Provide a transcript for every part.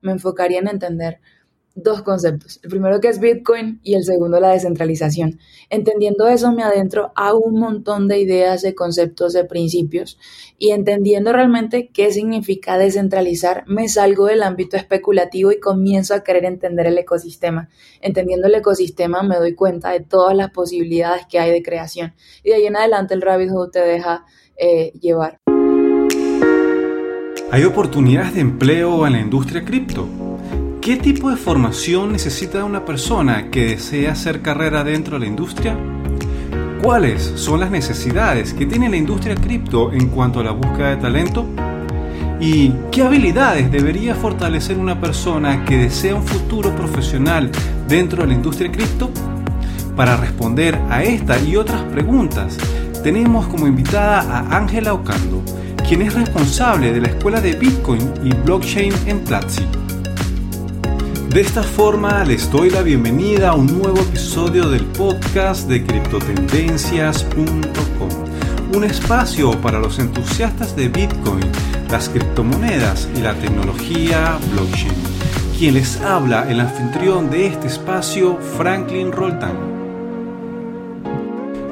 me enfocaría en entender dos conceptos. El primero que es Bitcoin y el segundo la descentralización. Entendiendo eso me adentro a un montón de ideas, de conceptos, de principios y entendiendo realmente qué significa descentralizar, me salgo del ámbito especulativo y comienzo a querer entender el ecosistema. Entendiendo el ecosistema me doy cuenta de todas las posibilidades que hay de creación y de ahí en adelante el rabbit hole te deja eh, llevar. ¿Hay oportunidades de empleo en la industria cripto? ¿Qué tipo de formación necesita una persona que desea hacer carrera dentro de la industria? ¿Cuáles son las necesidades que tiene la industria cripto en cuanto a la búsqueda de talento? ¿Y qué habilidades debería fortalecer una persona que desea un futuro profesional dentro de la industria cripto? Para responder a esta y otras preguntas, tenemos como invitada a Ángela Ocando, quien es responsable de la Escuela de Bitcoin y Blockchain en Platzi. De esta forma les doy la bienvenida a un nuevo episodio del podcast de criptotendencias.com, un espacio para los entusiastas de Bitcoin, las criptomonedas y la tecnología blockchain. Quien les habla, el anfitrión de este espacio, Franklin Roltán.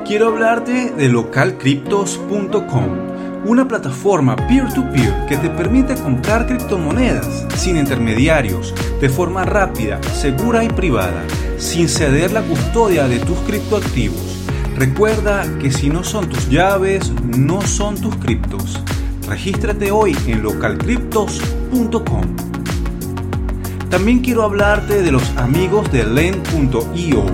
Quiero hablarte de localcryptos.com una plataforma peer-to-peer que te permite comprar criptomonedas sin intermediarios, de forma rápida, segura y privada, sin ceder la custodia de tus criptoactivos. Recuerda que si no son tus llaves, no son tus criptos. Regístrate hoy en localcryptos.com. También quiero hablarte de los amigos de Lend.io.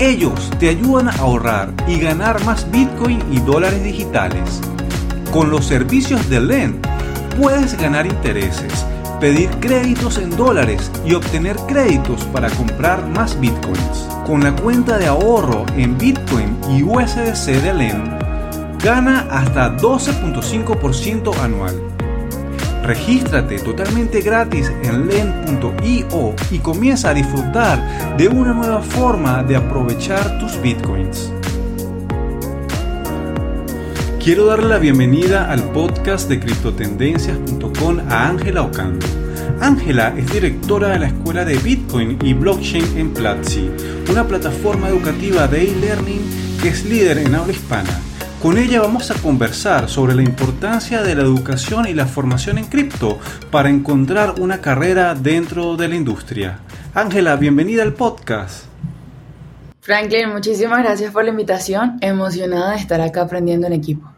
Ellos te ayudan a ahorrar y ganar más Bitcoin y dólares digitales. Con los servicios de Lend puedes ganar intereses, pedir créditos en dólares y obtener créditos para comprar más bitcoins. Con la cuenta de ahorro en Bitcoin y USDC de Lend, gana hasta 12.5% anual. Regístrate totalmente gratis en len.io y comienza a disfrutar de una nueva forma de aprovechar tus bitcoins. Quiero darle la bienvenida al podcast de criptotendencias.com a Ángela Ocando. Ángela es directora de la Escuela de Bitcoin y Blockchain en Platzi, una plataforma educativa de e-learning que es líder en habla hispana. Con ella vamos a conversar sobre la importancia de la educación y la formación en cripto para encontrar una carrera dentro de la industria. Ángela, bienvenida al podcast. Franklin, muchísimas gracias por la invitación. Emocionada de estar acá aprendiendo en equipo.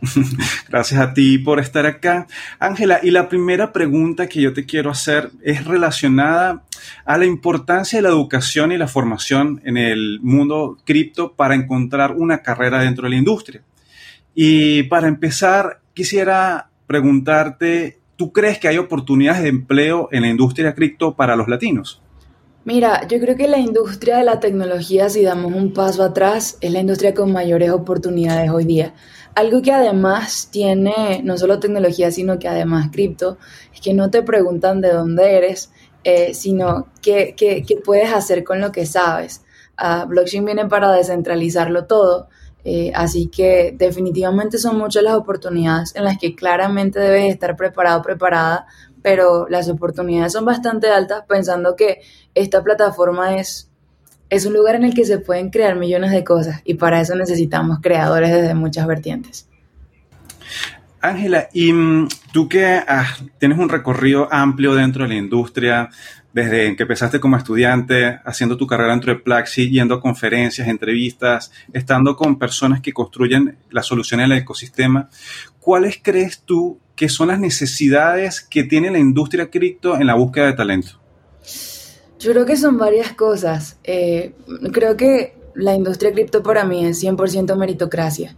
Gracias a ti por estar acá. Ángela, y la primera pregunta que yo te quiero hacer es relacionada a la importancia de la educación y la formación en el mundo cripto para encontrar una carrera dentro de la industria. Y para empezar, quisiera preguntarte, ¿tú crees que hay oportunidades de empleo en la industria cripto para los latinos? Mira, yo creo que la industria de la tecnología, si damos un paso atrás, es la industria con mayores oportunidades hoy día. Algo que además tiene no solo tecnología, sino que además cripto, es que no te preguntan de dónde eres, eh, sino qué, qué, qué, puedes hacer con lo que sabes. Uh, blockchain viene para descentralizarlo todo, eh, así que definitivamente son muchas las oportunidades en las que claramente debes estar preparado, preparada pero las oportunidades son bastante altas pensando que esta plataforma es, es un lugar en el que se pueden crear millones de cosas y para eso necesitamos creadores desde muchas vertientes. Ángela, y mm, tú que ah, tienes un recorrido amplio dentro de la industria, desde que empezaste como estudiante, haciendo tu carrera dentro de Plaxi, yendo a conferencias, entrevistas, estando con personas que construyen las soluciones del ecosistema, ¿cuáles crees tú que son las necesidades que tiene la industria cripto en la búsqueda de talento? Yo creo que son varias cosas. Eh, creo que la industria cripto para mí es 100% meritocracia.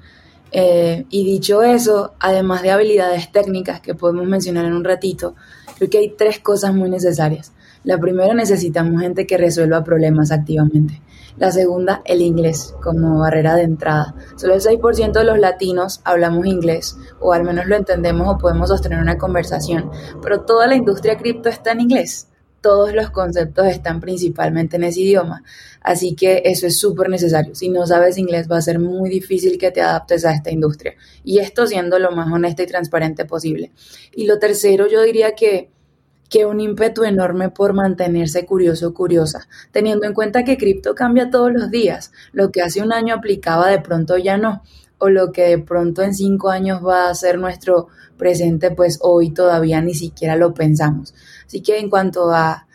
Eh, y dicho eso, además de habilidades técnicas que podemos mencionar en un ratito, creo que hay tres cosas muy necesarias. La primera, necesitamos gente que resuelva problemas activamente. La segunda, el inglés como barrera de entrada. Solo el 6% de los latinos hablamos inglés, o al menos lo entendemos o podemos sostener una conversación, pero toda la industria cripto está en inglés. Todos los conceptos están principalmente en ese idioma. Así que eso es súper necesario. Si no sabes inglés va a ser muy difícil que te adaptes a esta industria. Y esto siendo lo más honesta y transparente posible. Y lo tercero, yo diría que que un ímpetu enorme por mantenerse curioso o curiosa, teniendo en cuenta que cripto cambia todos los días, lo que hace un año aplicaba de pronto ya no, o lo que de pronto en cinco años va a ser nuestro presente, pues hoy todavía ni siquiera lo pensamos. Así que en cuanto a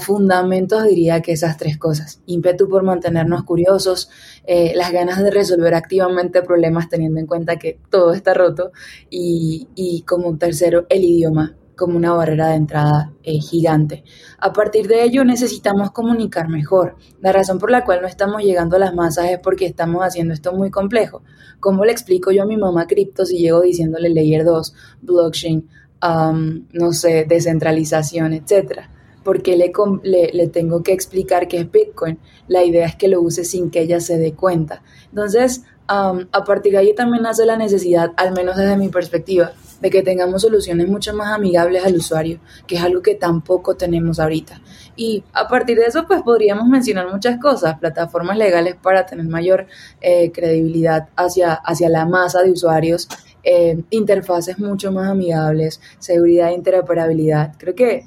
fundamentos diría que esas tres cosas. Ímpetu por mantenernos curiosos, eh, las ganas de resolver activamente problemas teniendo en cuenta que todo está roto y, y como tercero el idioma como una barrera de entrada eh, gigante. A partir de ello necesitamos comunicar mejor. La razón por la cual no estamos llegando a las masas es porque estamos haciendo esto muy complejo. ¿Cómo le explico yo a mi mamá cripto si llego diciéndole layer 2, blockchain, um, no sé, descentralización, etcétera? porque le, le, tengo que explicar qué es Bitcoin. La idea es que lo use sin que ella se dé cuenta. Entonces, a partir de ahí también nace la necesidad, al menos desde mi perspectiva, de que tengamos soluciones mucho más amigables al usuario, que es algo que tampoco tenemos ahorita. Y a partir de eso, pues podríamos mencionar muchas cosas, plataformas legales para tener mayor eh, credibilidad hacia, hacia la masa de usuarios, eh, interfaces mucho más amigables, seguridad e interoperabilidad. Creo que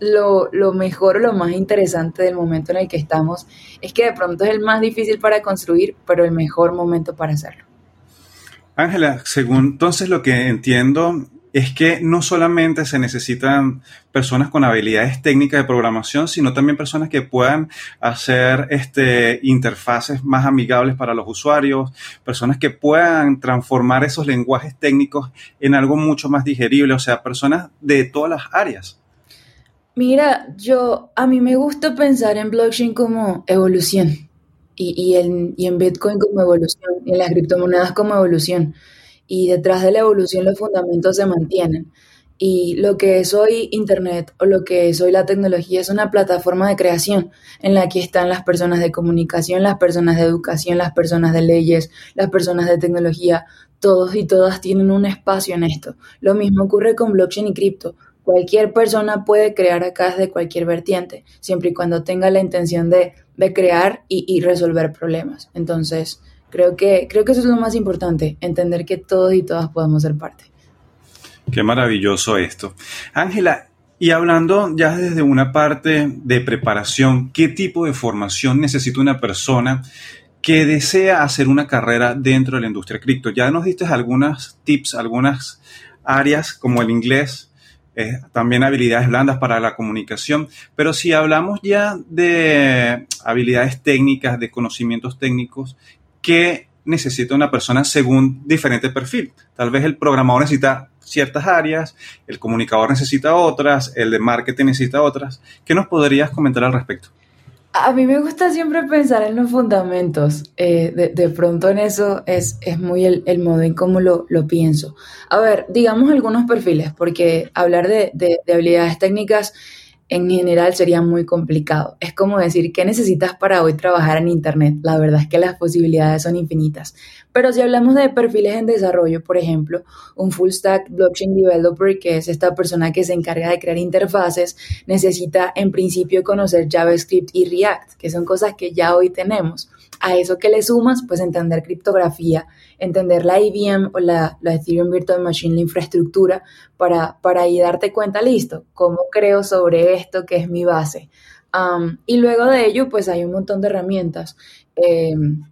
lo, lo mejor o lo más interesante del momento en el que estamos es que de pronto es el más difícil para construir, pero el mejor momento para hacerlo. Ángela, según entonces lo que entiendo es que no solamente se necesitan personas con habilidades técnicas de programación, sino también personas que puedan hacer este, interfaces más amigables para los usuarios, personas que puedan transformar esos lenguajes técnicos en algo mucho más digerible, o sea, personas de todas las áreas. Mira, yo, a mí me gusta pensar en blockchain como evolución y, y, en, y en Bitcoin como evolución y en las criptomonedas como evolución. Y detrás de la evolución los fundamentos se mantienen. Y lo que es hoy Internet o lo que es hoy la tecnología es una plataforma de creación en la que están las personas de comunicación, las personas de educación, las personas de leyes, las personas de tecnología. Todos y todas tienen un espacio en esto. Lo mismo ocurre con blockchain y cripto cualquier persona puede crear acá desde cualquier vertiente, siempre y cuando tenga la intención de, crear y, resolver problemas. Entonces, creo que, creo que eso es lo más importante, entender que todos y todas podemos ser parte. Qué maravilloso esto. Ángela, y hablando ya desde una parte de preparación, ¿qué tipo de formación necesita una persona que desea hacer una carrera dentro de la industria cripto? Ya nos diste algunas tips, algunas áreas como el inglés, también habilidades blandas para la comunicación, pero si hablamos ya de habilidades técnicas, de conocimientos técnicos, ¿qué necesita una persona según diferente perfil? Tal vez el programador necesita ciertas áreas, el comunicador necesita otras, el de marketing necesita otras. ¿Qué nos podrías comentar al respecto? A mí me gusta siempre pensar en los fundamentos. Eh, de, pronto en eso es, muy el, modo en cómo lo, pienso. A ver, digamos algunos perfiles, porque hablar de habilidades técnicas en general sería muy complicado. Es como decir, ¿qué necesitas para hoy trabajar en Internet? La verdad es que las posibilidades son infinitas. Pero si hablamos de perfiles en desarrollo, por ejemplo, un full stack blockchain developer, que es esta persona que se encarga de crear interfaces, necesita en principio conocer JavaScript y React, que son cosas que ya hoy tenemos. A eso que le sumas, pues entender criptografía, entender la IBM o la, Ethereum Virtual Machine, la infraestructura, para, para ahí darte cuenta, listo, cómo creo sobre esto que es mi base. y luego de ello, pues hay un montón de herramientas. Em,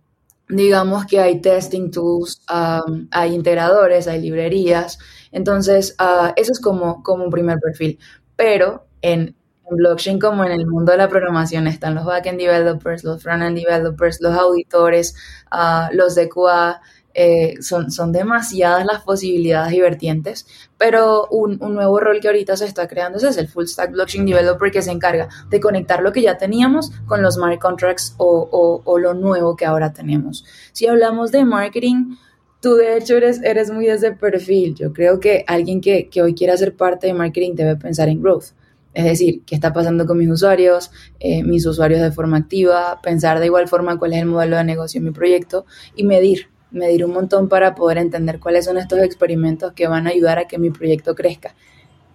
digamos que hay testing tools, hay integradores, hay librerías. Entonces, uh, eso es como, como un primer perfil. Pero en, en blockchain como en el mundo de la programación están los backend developers, los frontend developers, los auditores, uh, los de QA, eh, son, son demasiadas las posibilidades y vertientes, pero un, nuevo rol que ahorita se está creando es el Full Stack Blockchain Developer que se encarga de conectar lo que ya teníamos con los smart contracts o, o, lo nuevo que ahora tenemos. Si hablamos de marketing, tú de hecho eres, eres muy de ese perfil. Yo creo que alguien que, que hoy quiera ser parte de marketing debe pensar en growth. Es decir, qué está pasando con mis usuarios, eh, mis usuarios de forma activa, pensar de igual forma cuál es el modelo de negocio en mi proyecto y medir, medir un montón para poder entender cuáles son estos experimentos que van a ayudar a que mi proyecto crezca.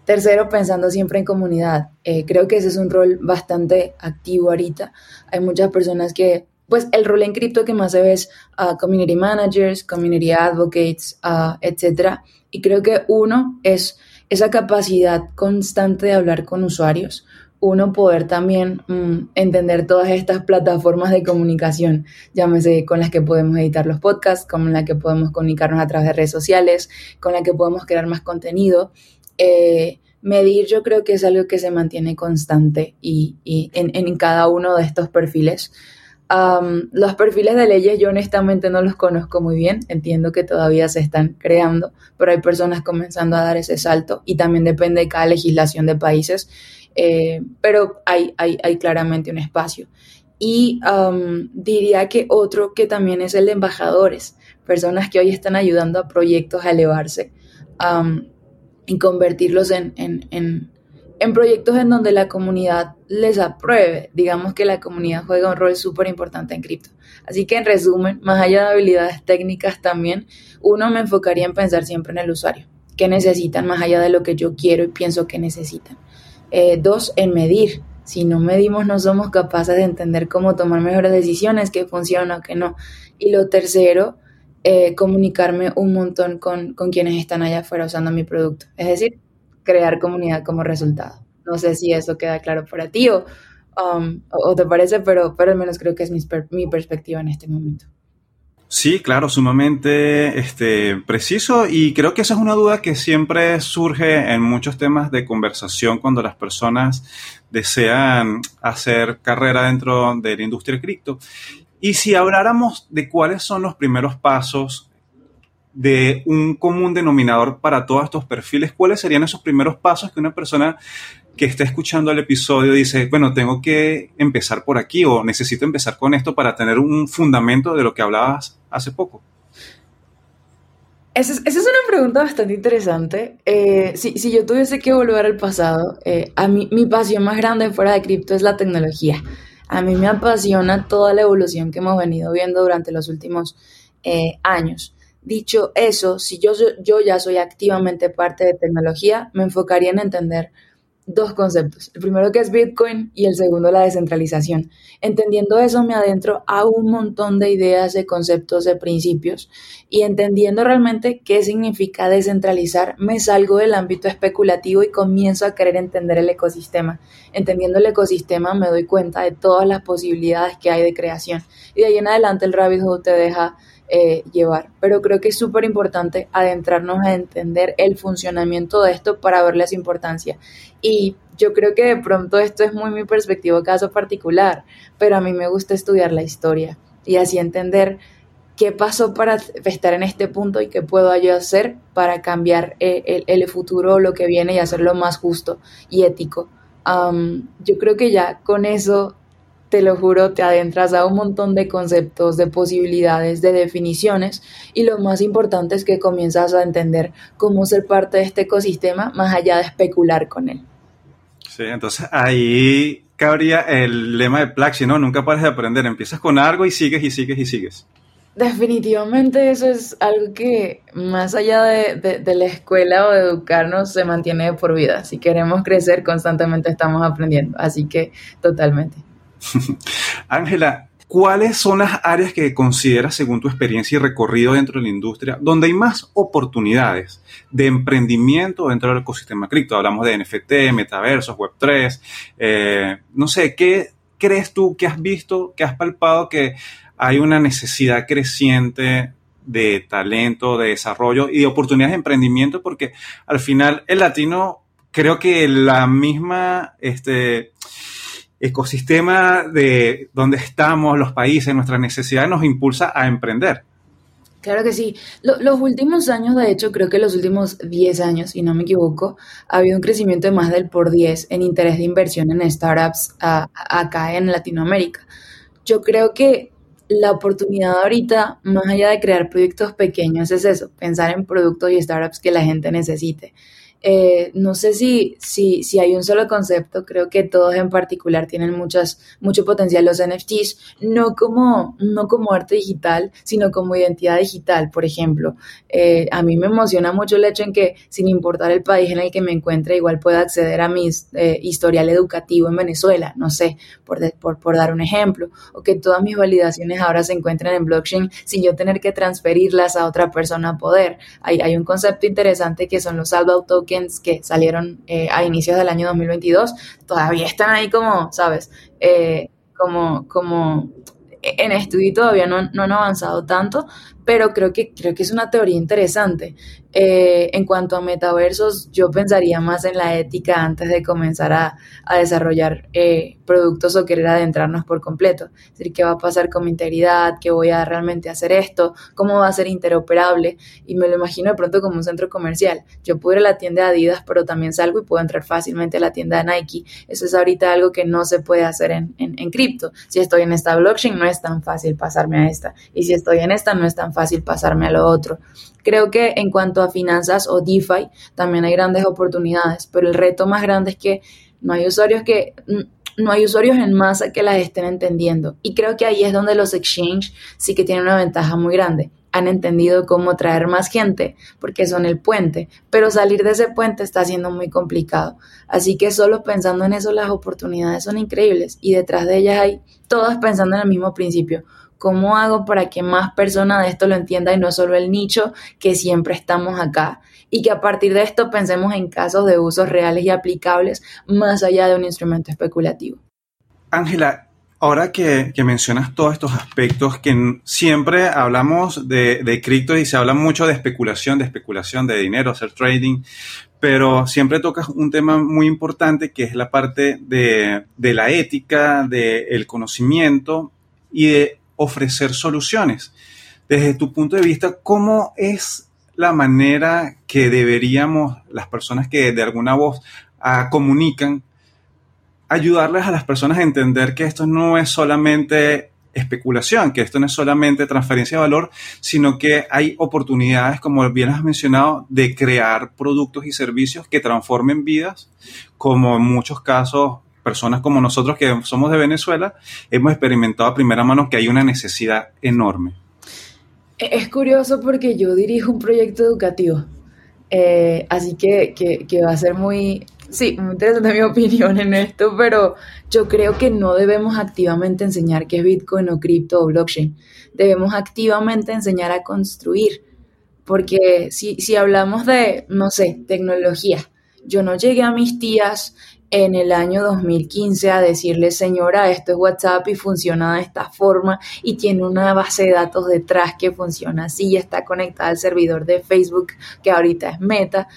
Tercero, pensando siempre en comunidad. Eh, creo que ese es un rol bastante activo ahorita. Hay muchas personas que, pues el rol en cripto que más se ve es community managers, community advocates, uh, etc. Y creo que uno es esa capacidad constante de hablar con usuarios, uno poder también mm, entender todas estas plataformas de comunicación, llámese con las que podemos editar los podcasts, con las que podemos comunicarnos a través de redes sociales, con las que podemos crear más contenido. Eh, medir yo creo que es algo que se mantiene constante y, en, en, cada uno de estos perfiles. Los perfiles de leyes yo honestamente no los conozco muy bien, entiendo que todavía se están creando, pero hay personas comenzando a dar ese salto y también depende de cada legislación de países eh, pero hay, hay, hay, claramente un espacio. Y um, diría que otro que también es el de embajadores, personas que hoy están ayudando a proyectos a elevarse um, y convertirlos en, en, en, en, proyectos en donde la comunidad les apruebe. Digamos que la comunidad juega un rol súper importante en cripto. Así que en resumen, más allá de habilidades técnicas también, uno me enfocaría en pensar siempre en el usuario. ¿Qué necesitan más allá de lo que yo quiero y pienso que necesitan? Eh, dos, en medir. Si no medimos, no somos capaces de entender cómo tomar mejores decisiones, qué funciona o qué no. Y lo tercero, eh, comunicarme un montón con, quienes están allá afuera usando mi producto. Es decir, crear comunidad como resultado. No sé si eso queda claro para ti o, um, te parece, pero, pero al menos creo que es mi perspectiva en este momento. Sí, claro, sumamente este, preciso y creo que esa es una duda que siempre surge en muchos temas de conversación cuando las personas desean hacer carrera dentro de la industria cripto. Y si habláramos de cuáles son los primeros pasos de un común denominador para todos estos perfiles, ¿cuáles serían esos primeros pasos que una persona que está escuchando el episodio dice, bueno, tengo que empezar por aquí o necesito empezar con esto para tener un fundamento de lo que hablabas hace poco? Esa es, una pregunta bastante interesante. Eh, si, yo tuviese que volver al pasado, eh, a mí, mi pasión más grande fuera de cripto es la tecnología. A mí me apasiona toda la evolución que hemos venido viendo durante los últimos eh, años. Dicho eso, si yo, yo ya soy activamente parte de tecnología, me enfocaría en entender dos conceptos. El primero que es Bitcoin y el segundo la descentralización. Entendiendo eso me adentro a un montón de ideas, de conceptos, de principios y entendiendo realmente qué significa descentralizar, me salgo del ámbito especulativo y comienzo a querer entender el ecosistema. Entendiendo el ecosistema me doy cuenta de todas las posibilidades que hay de creación y de ahí en adelante el rabbit hole te deja eh, llevar. Pero creo que es súper importante adentrarnos a entender el funcionamiento de esto para verle su importancia. Y yo creo que de pronto esto es muy mi perspectiva, caso particular, pero a mí me gusta estudiar la historia y así entender qué pasó para estar en este punto y qué puedo yo hacer para cambiar eh, el, el, futuro lo que viene y hacerlo más justo y ético. yo creo que ya con eso te lo juro, te adentras a un montón de conceptos, de posibilidades, de definiciones y lo más importante es que comienzas a entender cómo ser parte de este ecosistema más allá de especular con él. Sí, entonces ahí cabría el lema de Plaxi, ¿no? Nunca pares de aprender, empiezas con algo y sigues y sigues y sigues. Definitivamente eso es algo que más allá de, de, la escuela o de educarnos se mantiene por vida. Si queremos crecer, constantemente estamos aprendiendo. Así que totalmente. Ángela, ¿cuáles son las áreas que consideras, según tu experiencia y recorrido dentro de la industria, donde hay más oportunidades de emprendimiento dentro del ecosistema cripto? Hablamos de NFT, metaversos, Web3. Eh, no sé, ¿qué crees tú que has visto, que has palpado que hay una necesidad creciente de talento, de desarrollo y de oportunidades de emprendimiento? Porque al final el latino creo que la misma, este, ecosistema de donde estamos, los países, nuestras necesidades nos impulsa a emprender. Claro que sí. los últimos años, de hecho, creo que los últimos 10 años, si no me equivoco, ha habido un crecimiento de más del por 10 en interés de inversión en startups acá en Latinoamérica. Yo creo que la oportunidad ahorita, más allá de crear proyectos pequeños, es eso, pensar en productos y startups que la gente necesite. Eh, no sé si, si, si, hay un solo concepto, creo que todos en particular tienen muchas, mucho potencial los NFTs, no como, no como arte digital, sino como identidad digital, por ejemplo. Eh, a mí me emociona mucho el hecho en que, sin importar el país en el que me encuentre, igual pueda acceder a mi eh, historial educativo en Venezuela, no sé, por, por, por, dar un ejemplo, o que todas mis validaciones ahora se encuentren en blockchain sin yo tener que transferirlas a otra persona a poder. Hay, hay un concepto interesante que son los salvo tokens que salieron eh, a inicios del año 2022 todavía están ahí como, ¿sabes? Eh, como, como en estudio todavía no, no han avanzado tanto, pero creo que, creo que es una teoría interesante. Eh, en cuanto a metaversos, yo pensaría más en la ética antes de comenzar a, desarrollar eh, productos o querer adentrarnos por completo. Es decir, qué va a pasar con mi integridad, qué voy a realmente hacer esto, cómo va a ser interoperable. Y me lo imagino de pronto como un centro comercial. Yo puedo ir a la tienda de Adidas, pero también salgo y puedo entrar fácilmente a la tienda de Nike. Eso es ahorita algo que no se puede hacer en, en cripto. Si estoy en esta blockchain, no es tan fácil pasarme a esta. Y si estoy en esta, no es tan fácil pasarme a lo otro. Creo que en cuanto a finanzas o DeFi también hay grandes oportunidades, pero el reto más grande es que no hay usuarios que no hay usuarios en masa que las estén entendiendo. Y creo que ahí es donde los exchange sí que tienen una ventaja muy grande. Han entendido cómo traer más gente porque son el puente, pero salir de ese puente está siendo muy complicado. Así que solo pensando en eso las oportunidades son increíbles y detrás de ellas hay todas pensando en el mismo principio. ¿Cómo hago para que más personas de esto lo entiendan y no solo el nicho que siempre estamos acá? Y que a partir de esto pensemos en casos de usos reales y aplicables más allá de un instrumento especulativo. Ángela, ahora que, mencionas todos estos aspectos, que siempre hablamos de, de cripto y se habla mucho de especulación, de especulación de dinero, hacer trading, pero siempre tocas un tema muy importante que es la parte de, de la ética, del conocimiento y de ofrecer soluciones. Desde tu punto de vista, ¿cómo es la manera que deberíamos, las personas que de alguna voz ah, comunican, ayudarles a las personas a entender que esto no es solamente especulación, que esto no es solamente transferencia de valor, sino que hay oportunidades, como bien has mencionado, de crear productos y servicios que transformen vidas, como en muchos casos personas como nosotros que somos de Venezuela, hemos experimentado a primera mano que hay una necesidad enorme. E-, es curioso porque yo dirijo un proyecto educativo, eh, así que, que, va a ser muy, sí, muy interesante mi opinión en esto, pero yo creo que no debemos activamente enseñar qué es Bitcoin o cripto o blockchain, debemos activamente enseñar a construir, porque si, si hablamos de, no sé, tecnología, yo no llegué a mis tías en el año 2015 a decirle, señora, esto es WhatsApp y funciona de esta forma y tiene una base de datos detrás que funciona así y está conectada al servidor de Facebook que ahorita es Meta.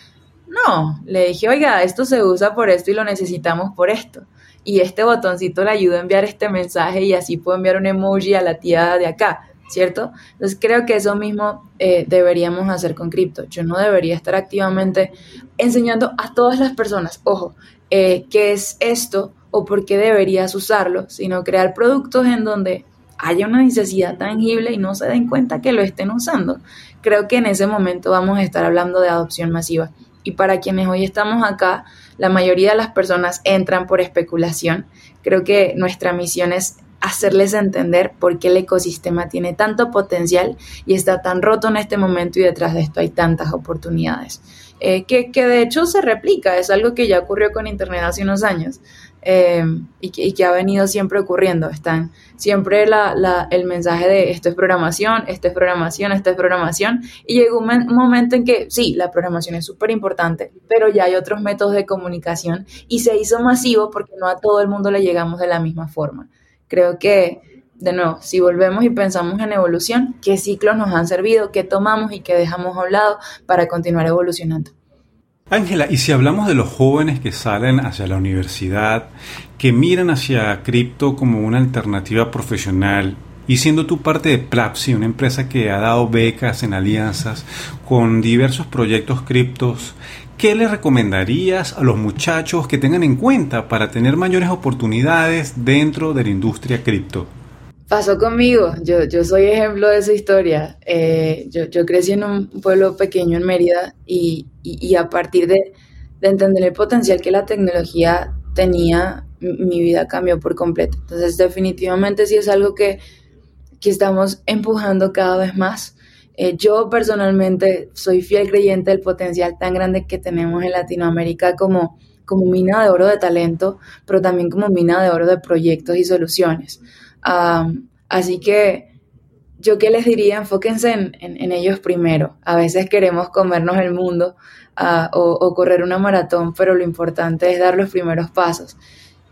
No, le dije, oiga, esto se usa por esto y lo necesitamos por esto. Y este botoncito le ayuda a enviar este mensaje y así puedo enviar un emoji a la tía de acá, ¿cierto? Entonces creo que eso mismo eh, deberíamos hacer con cripto. Yo no debería estar activamente enseñando a todas las personas, ojo, eh, qué es esto o por qué deberías usarlo, sino crear productos en donde haya una necesidad tangible y no se den cuenta que lo estén usando. Creo que en ese momento vamos a estar hablando de adopción masiva. Y para quienes hoy estamos acá, la mayoría de las personas entran por especulación. Creo que nuestra misión es hacerles entender por qué el ecosistema tiene tanto potencial y está tan roto en este momento y detrás de esto hay tantas oportunidades. Eh, que, de hecho se replica, es algo que ya ocurrió con Internet hace unos años eh, y, que, ha venido siempre ocurriendo. Están siempre el mensaje de esto es programación, esto es programación, esto es programación, y llegó un, un momento en que sí, la programación es súper importante, pero ya hay otros métodos de comunicación y se hizo masivo porque no a todo el mundo le llegamos de la misma forma. Creo que de nuevo, si volvemos y pensamos en evolución, qué ciclos nos han servido, qué tomamos y qué dejamos a un lado para continuar evolucionando. Ángela, y si hablamos de los jóvenes que salen hacia la universidad, que miran hacia cripto como una alternativa profesional, y siendo tú parte de Plapsi, una empresa que ha dado becas en alianzas con diversos proyectos criptos, ¿qué le recomendarías a los muchachos que tengan en cuenta para tener mayores oportunidades dentro de la industria cripto? Pasó conmigo, yo, soy ejemplo de esa historia. Eh, yo, crecí en un pueblo pequeño en Mérida y, a partir de, de, entender el potencial que la tecnología tenía, mi vida cambió por completo. Entonces definitivamente sí es algo que, que estamos empujando cada vez más. Eh, yo personalmente soy fiel creyente del potencial tan grande que tenemos en Latinoamérica como, como mina de oro de talento, pero también como mina de oro de proyectos y soluciones así que yo qué les diría, enfóquense en, ellos primero. A veces queremos comernos el mundo ah, o, correr una maratón, pero lo importante es dar los primeros pasos.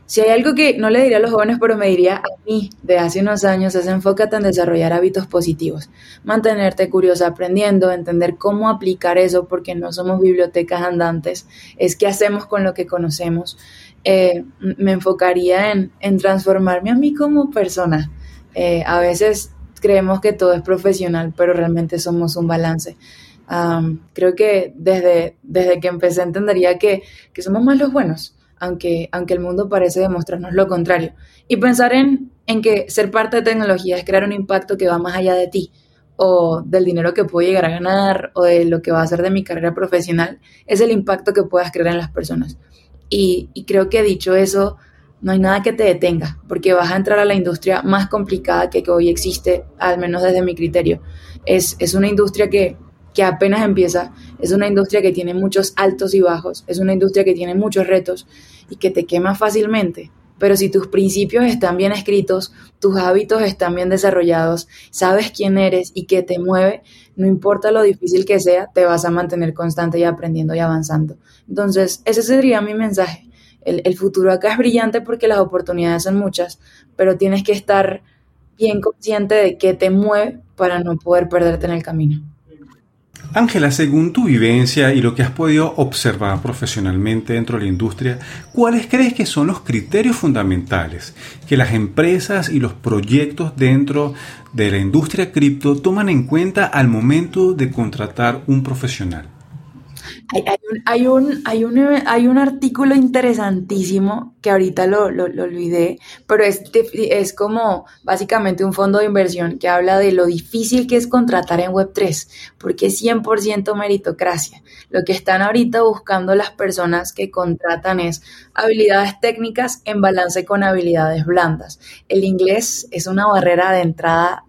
Si hay algo que no le diría a los jóvenes, pero me diría a mí de hace unos años, es enfócate en desarrollar hábitos positivos, mantenerte curiosa aprendiendo, entender cómo aplicar eso, porque no somos bibliotecas andantes, es qué hacemos con lo que conocemos. Eh, me enfocaría en, transformarme a mí como persona. Eh, a veces creemos que todo es profesional, pero realmente somos un balance. creo que desde, desde que empecé entendería que, que, somos más los buenos, aunque, aunque el mundo parece demostrarnos lo contrario. Y pensar en, en que ser parte de tecnología es crear un impacto que va más allá de ti o del dinero que puedo llegar a ganar o de lo que va a hacer de mi carrera profesional, es el impacto que puedas crear en las personas. Y, creo que dicho eso, no hay nada que te detenga, porque vas a entrar a la industria más complicada que, hoy existe, al menos desde mi criterio. Es, es una industria que, que apenas empieza, es una industria que tiene muchos altos y bajos, es una industria que tiene muchos retos y que te quema fácilmente. Pero si tus principios están bien escritos, tus hábitos están bien desarrollados, sabes quién eres y qué te mueve, no importa lo difícil que sea, te vas a mantener constante y aprendiendo y avanzando. Entonces, ese sería mi mensaje el, futuro acá es brillante porque las oportunidades son muchas, pero tienes que estar bien consciente de qué te mueve para no poder perderte en el camino. Ángela, según tu vivencia y lo que has podido observar profesionalmente dentro de la industria, ¿cuáles crees que son los criterios fundamentales que las empresas y los proyectos dentro de la industria cripto toman en cuenta al momento de contratar un profesional? Hay, un, hay, un, hay un artículo interesantísimo que ahorita lo, lo, olvidé, pero es, es como básicamente un fondo de inversión que habla de lo difícil que es contratar en Web3, porque es 100% meritocracia. Lo que están ahorita buscando las personas que contratan es habilidades técnicas en balance con habilidades blandas. El inglés es una barrera de entrada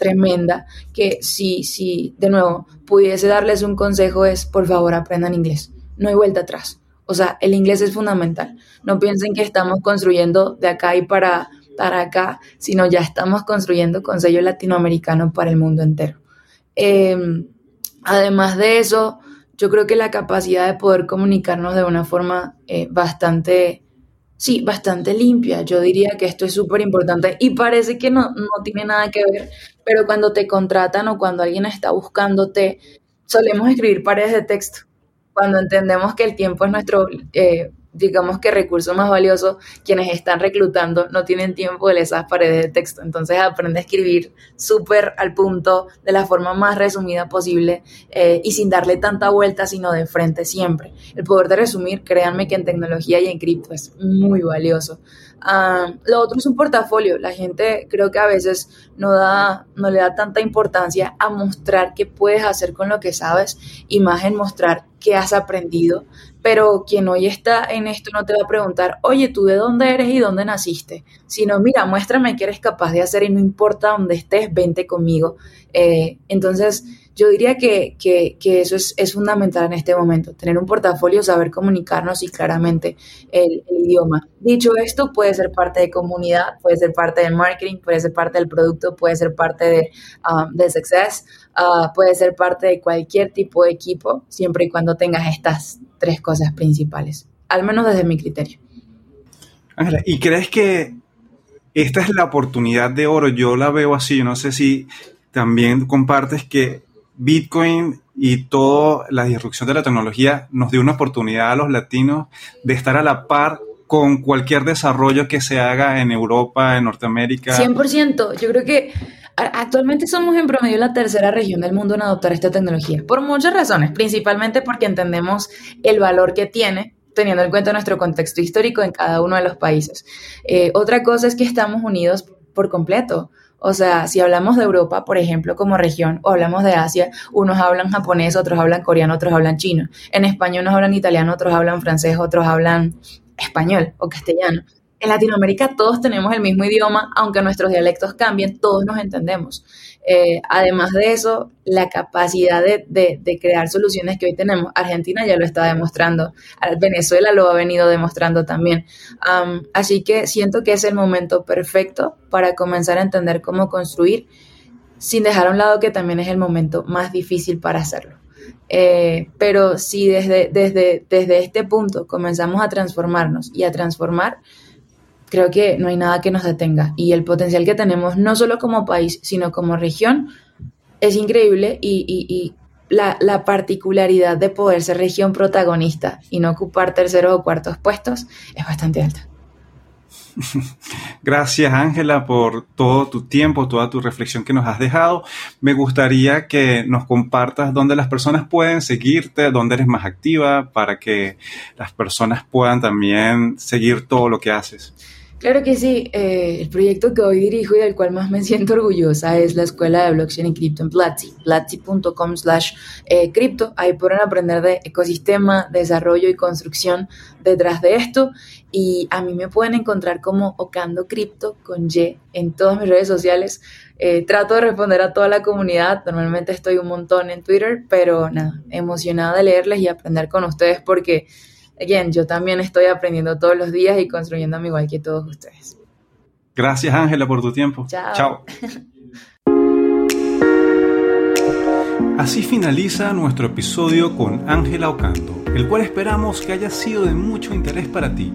tremenda que si, si, de nuevo, pudiese darles un consejo es, por favor, aprendan inglés. No hay vuelta atrás. O sea, el inglés es fundamental. No piensen que estamos construyendo de acá y para, para acá, sino ya estamos construyendo con sello latinoamericano para el mundo entero. Em, además de eso, yo creo que la capacidad de poder comunicarnos de una forma eh, bastante Sí, bastante limpia. Yo diría que esto es súper importante y parece que no, no tiene nada que ver, pero cuando te contratan o cuando alguien está buscándote, solemos escribir paredes de texto. Cuando entendemos que el tiempo es nuestro eh, digamos que recurso más valioso, quienes están reclutando no tienen tiempo de esas paredes de texto. Entonces aprende a escribir súper al punto, de la forma más resumida posible eh, y sin darle tanta vuelta, sino de frente siempre. El poder de resumir, créanme que en tecnología y en cripto es muy valioso. Ah, lo otro es un portafolio. La gente creo que a veces no, da, no le da tanta importancia a mostrar qué puedes hacer con lo que sabes y más en mostrar qué has aprendido. Pero quien hoy está en esto no te va a preguntar, oye, ¿tú de dónde eres y dónde naciste? Sino, mira, muéstrame qué eres capaz de hacer y no importa dónde estés, vente conmigo. Eh, entonces, yo diría que, eso es, fundamental en este momento, tener un portafolio, saber comunicarnos y claramente el, idioma. Dicho esto, puede ser parte de comunidad, puede ser parte del marketing, puede ser parte del producto, puede ser parte de, um, success, uh, puede ser parte de cualquier tipo de equipo, siempre y cuando tengas estas tres cosas principales, al menos desde mi criterio. Ángela, ¿y crees que esta es la oportunidad de oro? Yo la veo así, yo no sé si también compartes que Bitcoin y toda la disrupción de la tecnología nos dio una oportunidad a los latinos de estar a la par con cualquier desarrollo que se haga en Europa, en Norteamérica. 100%. Yo creo que actualmente somos en promedio la tercera región del mundo en adoptar esta tecnología, por muchas razones, principalmente porque entendemos el valor que tiene teniendo en cuenta nuestro contexto histórico en cada uno de los países. Eh, otra cosa es que estamos unidos por completo. O sea, si hablamos de Europa, por ejemplo, como región, o hablamos de Asia, unos hablan japonés, otros hablan coreano, otros hablan chino. En España unos hablan italiano, otros hablan francés, otros hablan español o castellano. En Latinoamérica todos tenemos el mismo idioma, aunque nuestros dialectos cambien, todos nos entendemos. Eh, además de eso, la capacidad de, crear soluciones que hoy tenemos, Argentina ya lo está demostrando, Venezuela lo ha venido demostrando también. así que siento que es el momento perfecto para comenzar a entender cómo construir sin dejar a un lado que también es el momento más difícil para hacerlo. Eh, pero si desde, este punto comenzamos a transformarnos y a transformar, creo que no hay nada que nos detenga. Y el potencial que tenemos, no solo como país, sino como región, es increíble y, y, la, la, particularidad de poder ser región protagonista y no ocupar terceros o cuartos puestos es bastante alta. Gracias Ángela por todo tu tiempo, toda tu reflexión que nos has dejado. Me gustaría que nos compartas dónde las personas pueden seguirte, dónde eres más activa para que las personas puedan también seguir todo lo que haces. Claro que sí, eh, el proyecto que hoy dirijo y del cual más me siento orgullosa es la Escuela de Blockchain y Cripto en Platzi, platzi.com slash eh, cripto. Ahí podrán aprender de ecosistema, desarrollo y construcción detrás de esto. Y a mí me pueden encontrar como Ocando Cripto con Y en todas mis redes sociales. Eh, trato de responder a toda la comunidad, normalmente estoy un montón en Twitter, pero nada, emocionada de leerles y aprender con ustedes porque again, yo también estoy aprendiendo todos los días y construyéndome igual que todos ustedes. Gracias, Ángela, por tu tiempo. Chao. Chao. Así finaliza nuestro episodio con Ángela Ocando, el cual esperamos que haya sido de mucho interés para ti.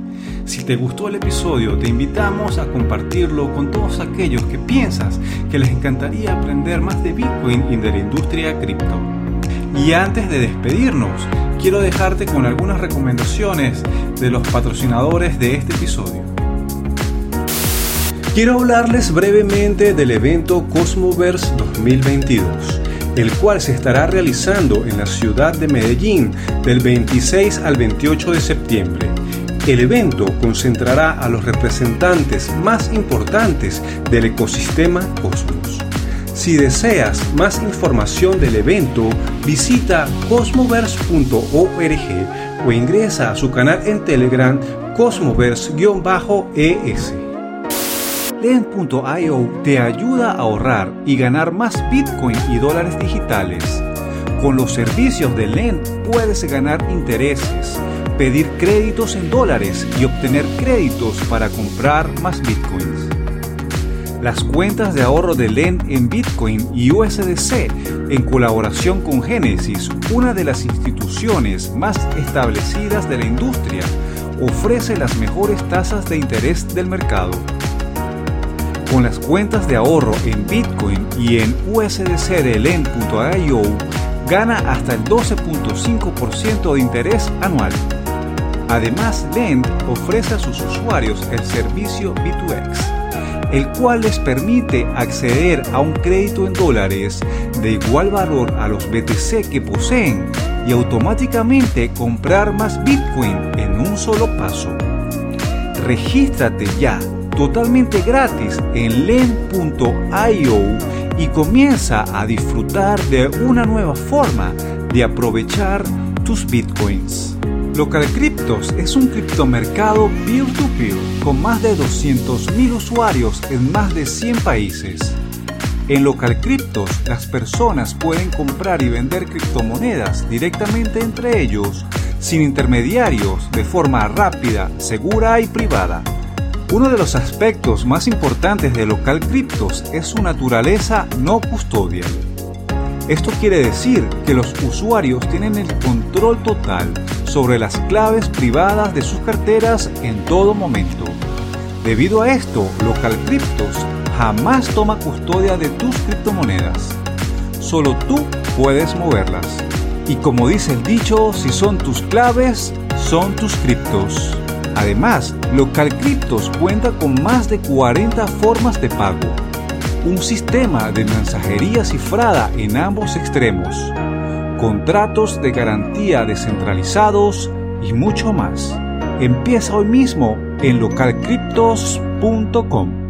Si te gustó el episodio, te invitamos a compartirlo con todos aquellos que piensas que les encantaría aprender más de Bitcoin y de la industria cripto. Y antes de despedirnos, quiero dejarte con algunas recomendaciones de los patrocinadores de este episodio. Quiero hablarles brevemente del evento Cosmoverse 2022, el cual se estará realizando en la ciudad de Medellín del 26 al 28 de septiembre. El evento concentrará a los representantes más importantes del ecosistema Cosmos. Si deseas más información del evento, visita cosmoverse.org o ingresa a su canal en Telegram cosmoverse-es. Lend.io te ayuda a ahorrar y ganar más Bitcoin y dólares digitales. Con los servicios de Lend puedes ganar intereses, pedir créditos en dólares y obtener créditos para comprar más Bitcoins las cuentas de ahorro de LEND en Bitcoin y USDC en colaboración con Genesis, una de las instituciones más establecidas de la industria, ofrece las mejores tasas de interés del mercado. Con las cuentas de ahorro en Bitcoin y en USDC de Lend.io, gana hasta el 12.5% de interés anual. Además, Lend ofrece a sus usuarios el servicio B2X el cual les permite acceder a un crédito en dólares de igual valor a los BTC que poseen y automáticamente comprar más Bitcoin en un solo paso. Regístrate ya totalmente gratis en len.io y comienza a disfrutar de una nueva forma de aprovechar tus bitcoins. Local Cryptos es un criptomercado peer-to-peer con más de 200.000 usuarios en más de 100 países. En Local Cryptos, las personas pueden comprar y vender criptomonedas directamente entre ellos, sin intermediarios, de forma rápida, segura y privada. Uno de los aspectos más importantes de Local Cryptos es su naturaleza no custodial. Esto quiere decir que los usuarios tienen el control total sobre las claves privadas de sus carteras en todo momento. Debido a esto, Local Cryptos jamás toma custodia de tus criptomonedas. Solo tú puedes moverlas. Y como dice el dicho, si son tus claves, son tus criptos. Además, Local Cryptos cuenta con más de 40 formas de pago un sistema de mensajería cifrada en ambos extremos, contratos de garantía descentralizados y mucho más. Empieza hoy mismo en localcryptos.com.